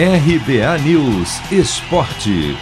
RBA News Esporte.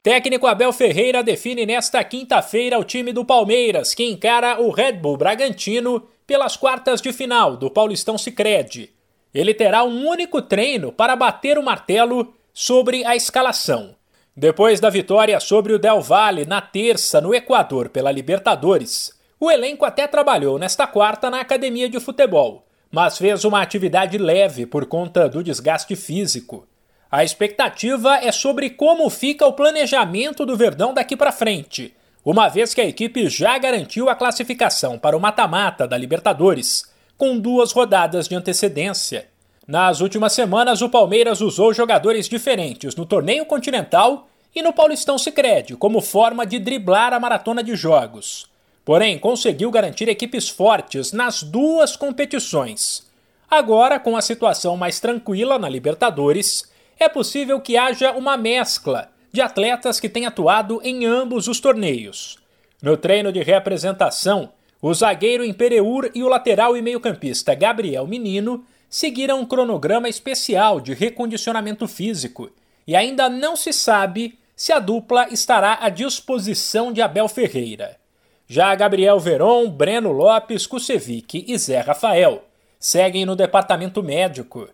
Técnico Abel Ferreira define nesta quinta-feira o time do Palmeiras, que encara o Red Bull Bragantino pelas quartas de final do Paulistão Sicredi. Ele terá um único treino para bater o martelo sobre a escalação. Depois da vitória sobre o Del Valle na terça no Equador pela Libertadores, o elenco até trabalhou nesta quarta na academia de futebol, mas fez uma atividade leve por conta do desgaste físico. A expectativa é sobre como fica o planejamento do Verdão daqui para frente, uma vez que a equipe já garantiu a classificação para o mata-mata da Libertadores, com duas rodadas de antecedência. Nas últimas semanas, o Palmeiras usou jogadores diferentes no torneio continental e no Paulistão Sicredi como forma de driblar a maratona de jogos. Porém, conseguiu garantir equipes fortes nas duas competições. Agora, com a situação mais tranquila na Libertadores, é possível que haja uma mescla de atletas que têm atuado em ambos os torneios. No treino de representação, o zagueiro Impereur e o lateral e meio-campista Gabriel Menino seguiram um cronograma especial de recondicionamento físico e ainda não se sabe se a dupla estará à disposição de Abel Ferreira. Já Gabriel Veron, Breno Lopes, Kusevic e Zé Rafael seguem no departamento médico.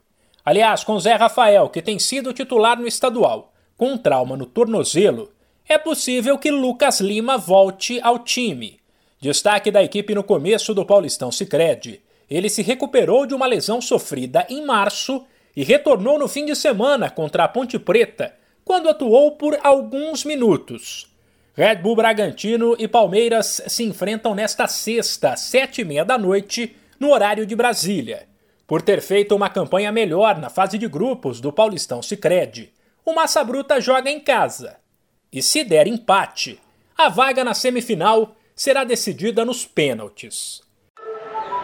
Aliás, com Zé Rafael, que tem sido titular no estadual, com um trauma no tornozelo, é possível que Lucas Lima volte ao time. Destaque da equipe no começo do Paulistão Sicredi. Ele se recuperou de uma lesão sofrida em março e retornou no fim de semana contra a Ponte Preta, quando atuou por alguns minutos. Red Bull Bragantino e Palmeiras se enfrentam nesta sexta, sete e meia da noite, no horário de Brasília por ter feito uma campanha melhor na fase de grupos do Paulistão Sicredi. O Massa Bruta joga em casa. E se der empate, a vaga na semifinal será decidida nos pênaltis.